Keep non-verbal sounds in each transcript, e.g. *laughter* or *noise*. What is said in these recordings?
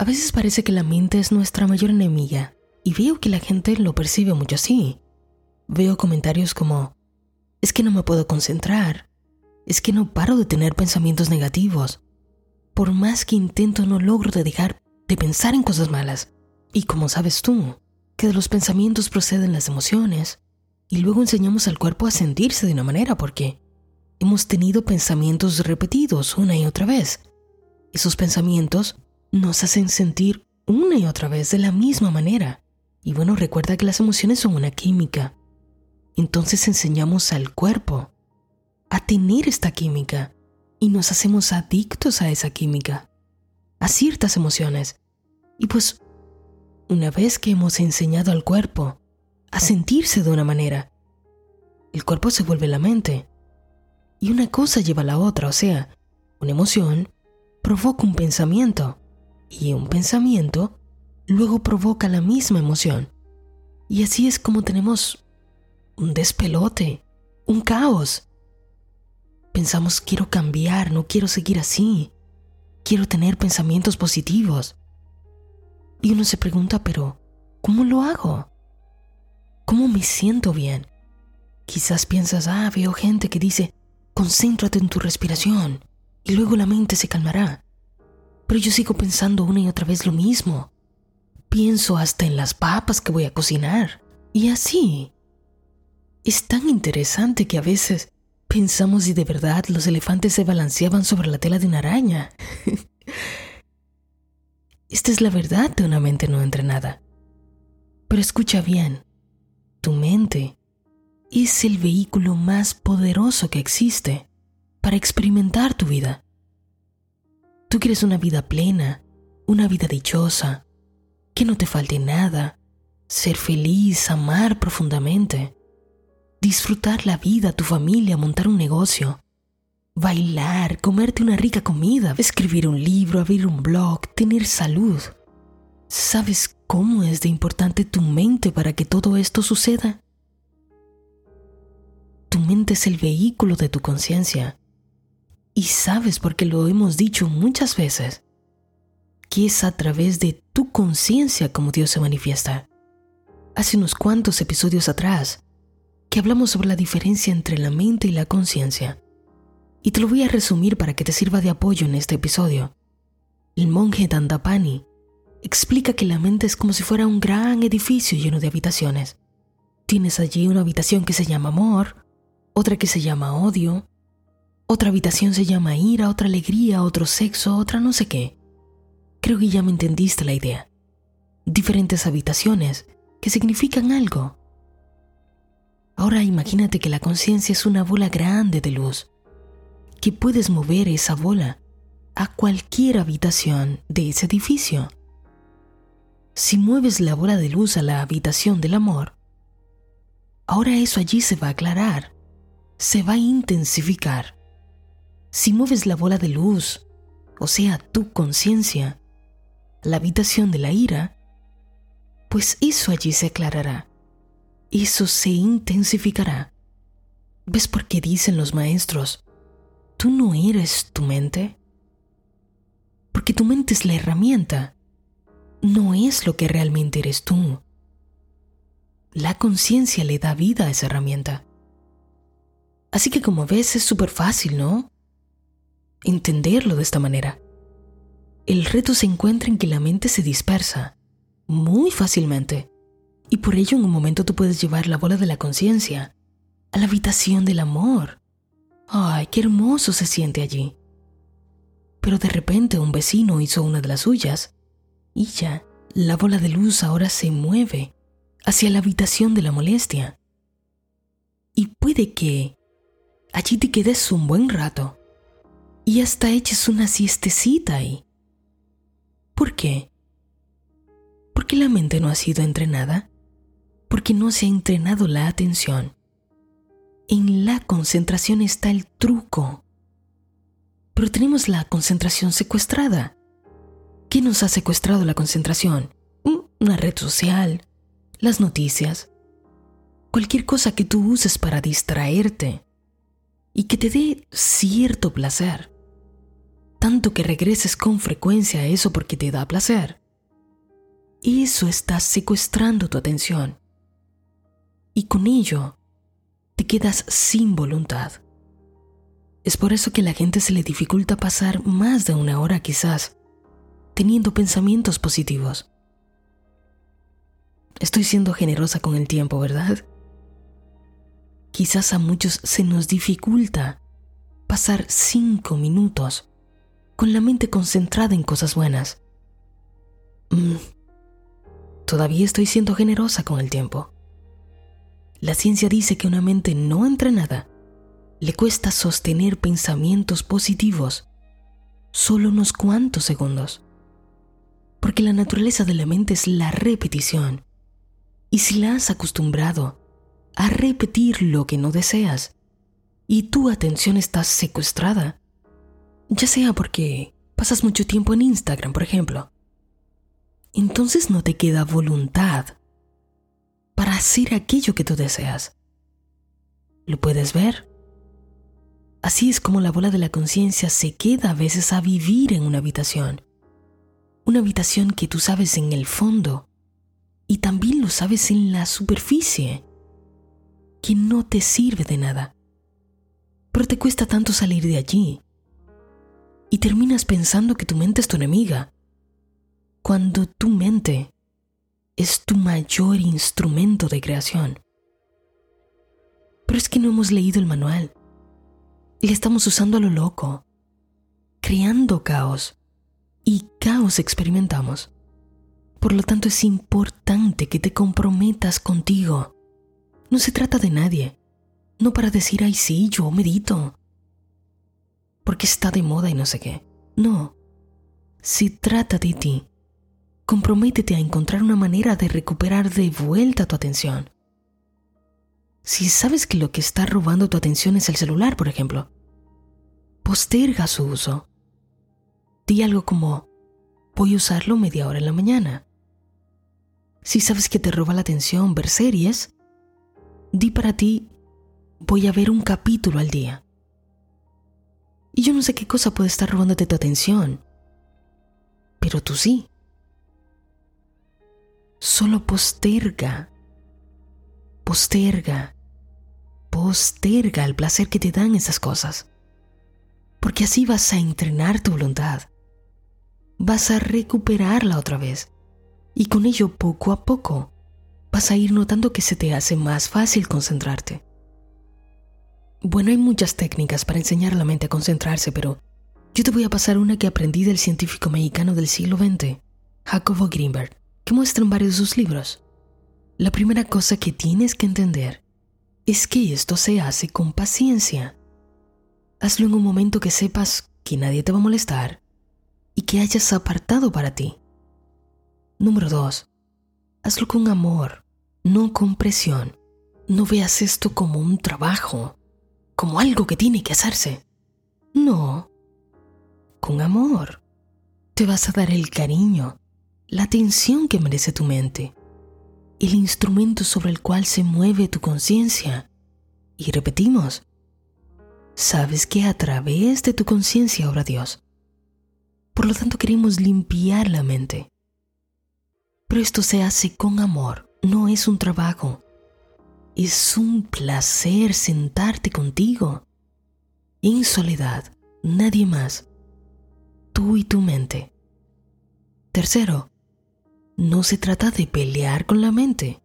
A veces parece que la mente es nuestra mayor enemiga y veo que la gente lo percibe mucho así. Veo comentarios como, es que no me puedo concentrar, es que no paro de tener pensamientos negativos. Por más que intento no logro de dejar de pensar en cosas malas. Y como sabes tú, que de los pensamientos proceden las emociones, y luego enseñamos al cuerpo a sentirse de una manera porque hemos tenido pensamientos repetidos una y otra vez. Esos pensamientos nos hacen sentir una y otra vez de la misma manera. Y bueno, recuerda que las emociones son una química. Entonces enseñamos al cuerpo a tener esta química y nos hacemos adictos a esa química, a ciertas emociones. Y pues, una vez que hemos enseñado al cuerpo a sentirse de una manera, el cuerpo se vuelve la mente. Y una cosa lleva a la otra, o sea, una emoción provoca un pensamiento y un pensamiento luego provoca la misma emoción. Y así es como tenemos un despelote, un caos. Pensamos, quiero cambiar, no quiero seguir así, quiero tener pensamientos positivos. Y uno se pregunta, pero, ¿cómo lo hago? ¿Cómo me siento bien? Quizás piensas, ah, veo gente que dice, concéntrate en tu respiración y luego la mente se calmará. Pero yo sigo pensando una y otra vez lo mismo. Pienso hasta en las papas que voy a cocinar. Y así. Es tan interesante que a veces pensamos si de verdad los elefantes se balanceaban sobre la tela de una araña. *laughs* Esta es la verdad de una mente no entrenada. Pero escucha bien, tu mente es el vehículo más poderoso que existe para experimentar tu vida. Tú quieres una vida plena, una vida dichosa, que no te falte nada, ser feliz, amar profundamente, disfrutar la vida, tu familia, montar un negocio, bailar, comerte una rica comida, escribir un libro, abrir un blog, tener salud. ¿Sabes cómo es de importante tu mente para que todo esto suceda? Tu mente es el vehículo de tu conciencia y sabes, porque lo hemos dicho muchas veces, que es a través de tu conciencia como Dios se manifiesta. Hace unos cuantos episodios atrás, que hablamos sobre la diferencia entre la mente y la conciencia. Y te lo voy a resumir para que te sirva de apoyo en este episodio. El monje Dandapani explica que la mente es como si fuera un gran edificio lleno de habitaciones. Tienes allí una habitación que se llama amor, otra que se llama odio, otra habitación se llama ira, otra alegría, otro sexo, otra no sé qué. Creo que ya me entendiste la idea. Diferentes habitaciones que significan algo. Ahora imagínate que la conciencia es una bola grande de luz, que puedes mover esa bola a cualquier habitación de ese edificio. Si mueves la bola de luz a la habitación del amor, ahora eso allí se va a aclarar, se va a intensificar si mueves la bola de luz, o sea, tu conciencia, la habitación de la ira, pues eso allí se aclarará, eso se intensificará. ¿Ves por qué dicen los maestros, tú no eres tu mente? Porque tu mente es la herramienta, no es lo que realmente eres tú. La conciencia le da vida a esa herramienta. Así que como ves es súper fácil, ¿no? Entenderlo de esta manera. El reto se encuentra en que la mente se dispersa muy fácilmente y por ello en un momento tú puedes llevar la bola de la conciencia a la habitación del amor. Ay, qué hermoso se siente allí. Pero de repente un vecino hizo una de las suyas y ya la bola de luz ahora se mueve hacia la habitación de la molestia. Y puede que allí te quedes un buen rato y hasta eches una siestecita ahí. ¿Por qué? Porque la mente no ha sido entrenada, porque no se ha entrenado la atención. En la concentración está el truco. Pero tenemos la concentración secuestrada. ¿Qué nos ha secuestrado la concentración? Una red social, las noticias, cualquier cosa que tú uses para distraerte y que te dé cierto placer. tanto que regreses con frecuencia a eso porque te da placer, eso está secuestrando tu atención. Y con ello, te quedas sin voluntad. Es por eso que a la gente se le dificulta pasar más de una hora quizás teniendo pensamientos positivos. Estoy siendo generosa con el tiempo, ¿verdad? Quizás a muchos se nos dificulta pasar cinco minutos con la mente concentrada en cosas buenas. Mm, todavía estoy siendo generosa con el tiempo. La ciencia dice que una mente no entrenada le cuesta sostener pensamientos positivos solo unos cuantos segundos. Porque la naturaleza de la mente es la repetición. Y si la has acostumbrado a repetir lo que no deseas y tu atención está secuestrada, ya sea porque pasas mucho tiempo en Instagram, por ejemplo, entonces no te queda voluntad para hacer aquello que tú deseas. ¿Lo puedes ver? Así es como la bola de la conciencia se queda a veces a vivir en una habitación. Una habitación que tú sabes en el fondo y también lo sabes en la superficie, que no te sirve de nada. Pero te cuesta tanto salir de allí. Y terminas pensando que tu mente es tu enemiga, cuando tu mente es tu mayor instrumento de creación. Pero es que no hemos leído el manual y le estamos usando a lo loco, creando caos y caos experimentamos. Por lo tanto es importante que te comprometas contigo. No se trata de nadie, no para decir, ay sí, yo medito, porque está de moda y no sé qué. No, se trata de ti comprométete a encontrar una manera de recuperar de vuelta tu atención. Si sabes que lo que está robando tu atención es el celular, por ejemplo, posterga su uso. Di algo como, voy a usarlo media hora en la mañana. Si sabes que te roba la atención ver series, di para ti, voy a ver un capítulo al día. Y yo no sé qué cosa puede estar robándote tu atención, pero tú sí solo posterga, posterga, posterga el placer que te dan esas cosas. Porque así vas a entrenar tu voluntad, vas a recuperarla otra vez y con ello poco a poco vas a ir notando que se te hace más fácil concentrarte. Bueno, hay muchas técnicas para enseñar a la mente a concentrarse, pero yo te voy a pasar una que aprendí del científico mexicano del siglo XX, Jacobo Greenberg que muestran varios de sus libros. La primera cosa que tienes que entender es que esto se hace con paciencia. Hazlo en un momento que sepas que nadie te va a molestar y que hayas apartado para ti. Número 2. Hazlo con amor, no con presión. No veas esto como un trabajo, como algo que tiene que hacerse. No, con amor. Te vas a dar el cariño la atención que merece tu mente, el instrumento sobre el cual se mueve tu conciencia. Y repetimos, sabes que a través de tu conciencia obra Dios. Por lo tanto queremos limpiar la mente. Pero esto se hace con amor, no es un trabajo. Es un placer sentarte contigo, en soledad, nadie más, tú y tu mente. Tercero, no se trata de pelear con la mente.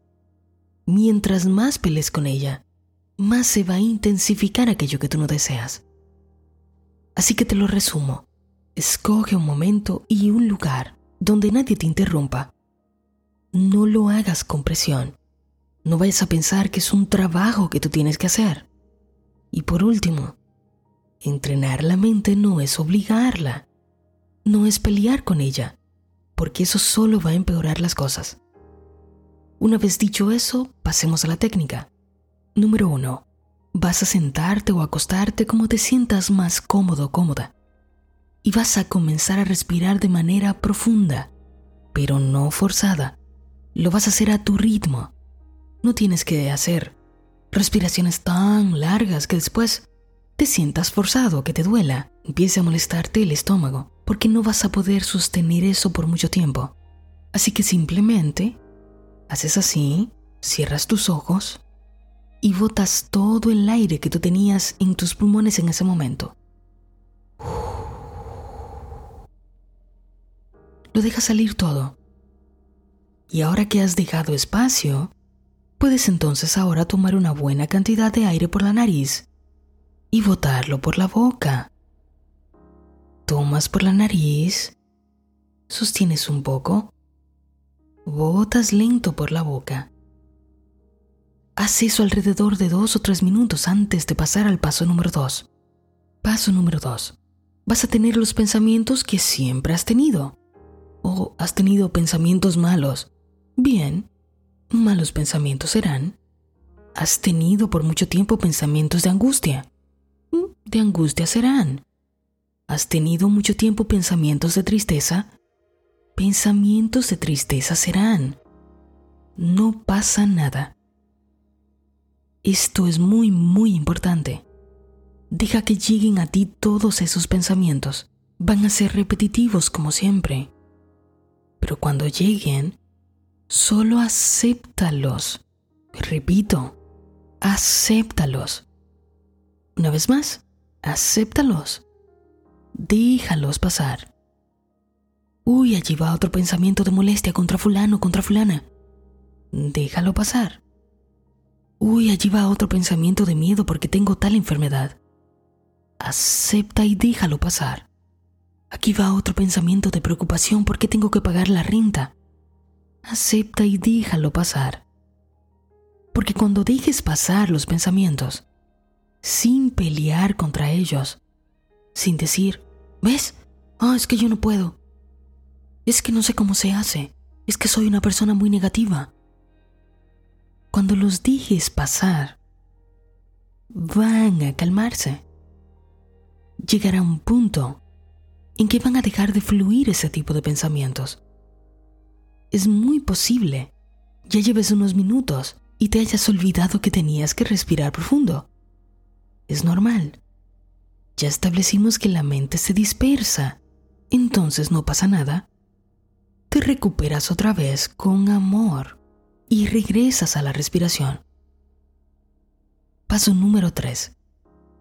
Mientras más pelees con ella, más se va a intensificar aquello que tú no deseas. Así que te lo resumo. Escoge un momento y un lugar donde nadie te interrumpa. No lo hagas con presión. No vayas a pensar que es un trabajo que tú tienes que hacer. Y por último, entrenar la mente no es obligarla, no es pelear con ella, porque eso solo va a empeorar las cosas. Una vez dicho eso, pasemos a la técnica. Número 1. Vas a sentarte o acostarte como te sientas más cómodo o cómoda. Y vas a comenzar a respirar de manera profunda, pero no forzada. Lo vas a hacer a tu ritmo. No tienes que hacer respiraciones tan largas que después te sientas forzado, que te duela, empiece a molestarte el estómago, porque no vas a poder sostener eso por mucho tiempo. Así que simplemente haces así, cierras tus ojos y botas todo el aire que tú tenías en tus pulmones en ese momento. Lo dejas salir todo. Y ahora que has dejado espacio, puedes entonces ahora tomar una buena cantidad de aire por la nariz y botarlo por la boca. Tomas por la nariz, sostienes un poco, botas lento por la boca. Haz eso alrededor de dos o tres minutos antes de pasar al paso número dos. Paso número dos. Vas a tener los pensamientos que siempre has tenido. O has tenido pensamientos malos. Bien, malos pensamientos serán. Has tenido por mucho tiempo pensamientos de angustia de angustia serán. ¿Has tenido mucho tiempo pensamientos de tristeza? Pensamientos de tristeza serán. No pasa nada. Esto es muy, muy importante. Deja que lleguen a ti todos esos pensamientos. Van a ser repetitivos como siempre. Pero cuando lleguen, solo acéptalos. Repito, acéptalos. Una vez más, acéptalos. Déjalos pasar. Uy, allí va otro pensamiento de molestia contra fulano, contra fulana. Déjalo pasar. Uy, allí va otro pensamiento de miedo porque tengo tal enfermedad. Acepta y déjalo pasar. Aquí va otro pensamiento de preocupación porque tengo que pagar la renta. Acepta y déjalo pasar. Porque cuando dejes pasar los pensamientos, sin pelear contra ellos, sin decir, ¿ves? Ah, es que yo no puedo. Es que no sé cómo se hace. Es que soy una persona muy negativa. Cuando los dejes pasar, van a calmarse. Llegará un punto en que van a dejar de fluir ese tipo de pensamientos. Es muy posible. Ya lleves unos minutos y te hayas olvidado que tenías que respirar profundo es normal. Ya establecimos que la mente se dispersa, entonces no pasa nada. Te recuperas otra vez con amor y regresas a la respiración. Paso número 3.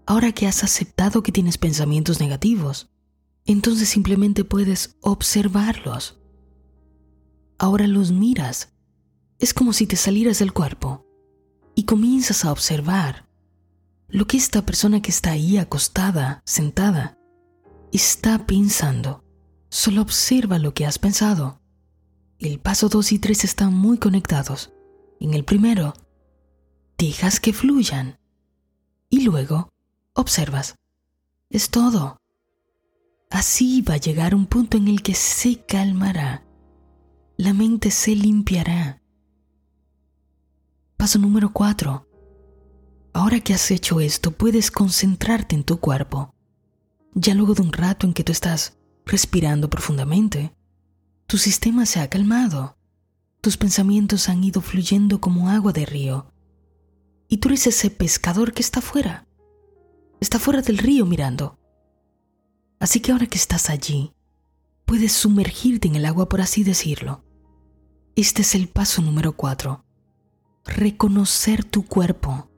Ahora que has aceptado que tienes pensamientos negativos, entonces simplemente puedes observarlos. Ahora los miras. Es como si te salieras del cuerpo y comienzas a observar lo que esta persona que está ahí acostada, sentada, está pensando. Solo observa lo que has pensado. El paso 2 y 3 están muy conectados. En el primero, dejas que fluyan. Y luego, observas. Es todo. Así va a llegar un punto en el que se calmará. La mente se limpiará. Paso número 4. Ahora que has hecho esto, puedes concentrarte en tu cuerpo. Ya luego de un rato en que tú estás respirando profundamente, tu sistema se ha calmado, tus pensamientos han ido fluyendo como agua de río, y tú eres ese pescador que está fuera, está fuera del río mirando. Así que ahora que estás allí, puedes sumergirte en el agua por así decirlo. Este es el paso número cuatro. Reconocer tu cuerpo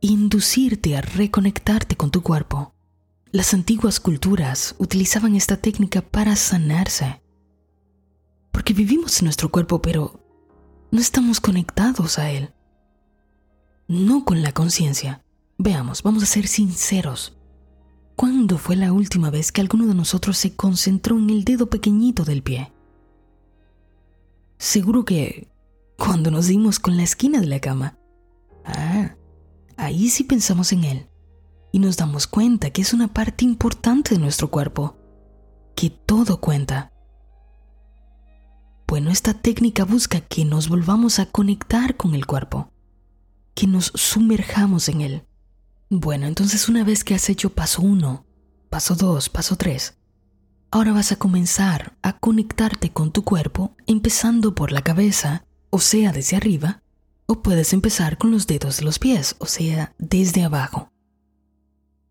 inducirte a reconectarte con tu cuerpo. Las antiguas culturas utilizaban esta técnica para sanarse. Porque vivimos en nuestro cuerpo, pero no estamos conectados a él. No con la conciencia. Veamos, vamos a ser sinceros. ¿Cuándo fue la última vez que alguno de nosotros se concentró en el dedo pequeñito del pie? Seguro que cuando nos dimos con la esquina de la cama. Ah, ahí sí pensamos en Él y nos damos cuenta que es una parte importante de nuestro cuerpo, que todo cuenta. Bueno, esta técnica busca que nos volvamos a conectar con el cuerpo, que nos sumerjamos en él. Bueno, entonces una vez que has hecho paso 1, paso 2, paso 3, ahora vas a comenzar a conectarte con tu cuerpo empezando por la cabeza, o sea, desde arriba, o puedes empezar con los dedos de los pies, o sea, desde abajo.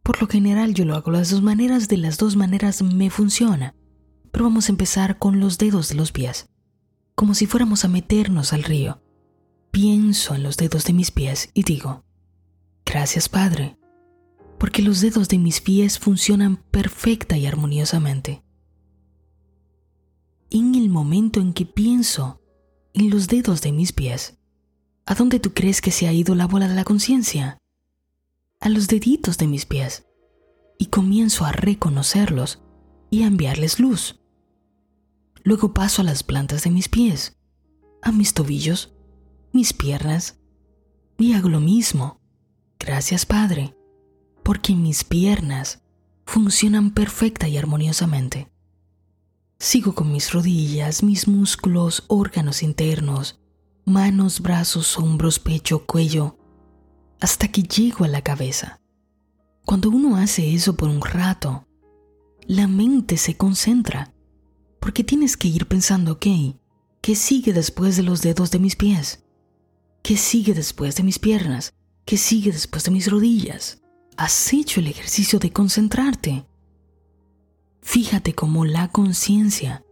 Por lo general yo lo hago las dos maneras, de las dos maneras me funciona. Pero vamos a empezar con los dedos de los pies, como si fuéramos a meternos al río. Pienso en los dedos de mis pies y digo, gracias Padre, porque los dedos de mis pies funcionan perfecta y armoniosamente. En el momento en que pienso en los dedos de mis pies, ¿a dónde tú crees que se ha ido la bola de la conciencia? A los deditos de mis pies y comienzo a reconocerlos y a enviarles luz. Luego paso a las plantas de mis pies, a mis tobillos, mis piernas, y hago lo mismo. Gracias Padre, porque mis piernas funcionan perfecta y armoniosamente. Sigo con mis rodillas, mis músculos, órganos internos, manos, brazos, hombros, pecho, cuello, hasta que llego a la cabeza. Cuando uno hace eso por un rato, la mente se concentra, porque tienes que ir pensando, ok, ¿qué sigue después de los dedos de mis pies? ¿Qué sigue después de mis piernas? ¿Qué sigue después de mis rodillas? Has hecho el ejercicio de concentrarte. Fíjate cómo la conciencia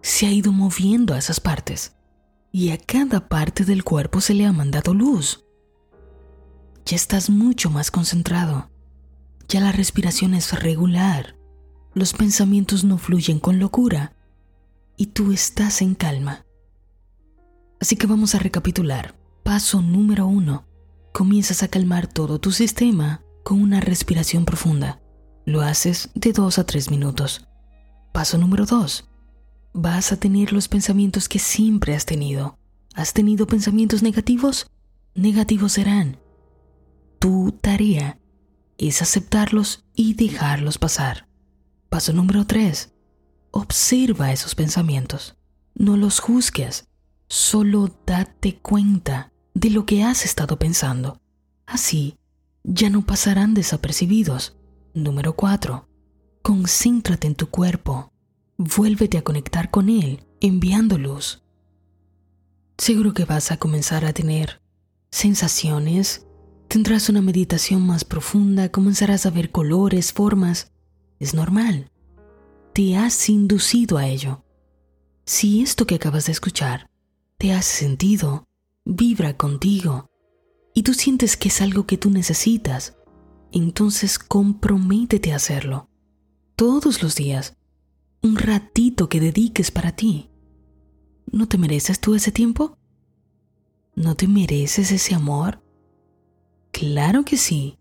se ha ido moviendo a esas partes y a cada parte del cuerpo se le ha mandado luz. Ya estás mucho más concentrado. Ya la respiración es regular. Los pensamientos no fluyen con locura y tú estás en calma. Así que vamos a recapitular. Paso número uno. Comienzas a calmar todo tu sistema con una respiración profunda. Lo haces de dos a tres minutos. Paso número dos. Vas a tener los pensamientos que siempre has tenido. ¿Has tenido pensamientos negativos? Negativos serán. Tu tarea es aceptarlos y dejarlos pasar. Paso número tres. Observa esos pensamientos. No los juzgues. Solo date cuenta de lo que has estado pensando. Así, ya no pasarán desapercibidos. Número 4. Concéntrate en tu cuerpo. Vuélvete a conectar con él, enviando luz. Seguro que vas a comenzar a tener sensaciones, tendrás una meditación más profunda, comenzarás a ver colores, formas. Es normal. Te has inducido a ello. Si esto que acabas de escuchar te hace sentido, vibra contigo y tú sientes que es algo que tú necesitas, entonces comprométete a hacerlo. Todos los días, un ratito que dediques para ti. ¿No te mereces tú ese tiempo? ¿No te mereces ese amor? Claro que sí.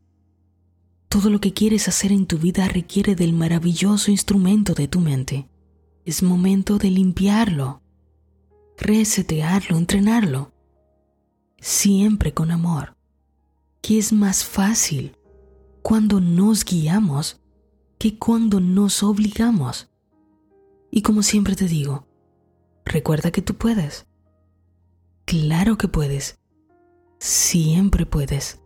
Todo lo que quieres hacer en tu vida requiere del maravilloso instrumento de tu mente. Es momento de limpiarlo, resetearlo, entrenarlo siempre con amor, que es más fácil cuando nos guiamos que cuando nos obligamos. Y como siempre te digo, recuerda que tú puedes. Claro que puedes. Siempre puedes.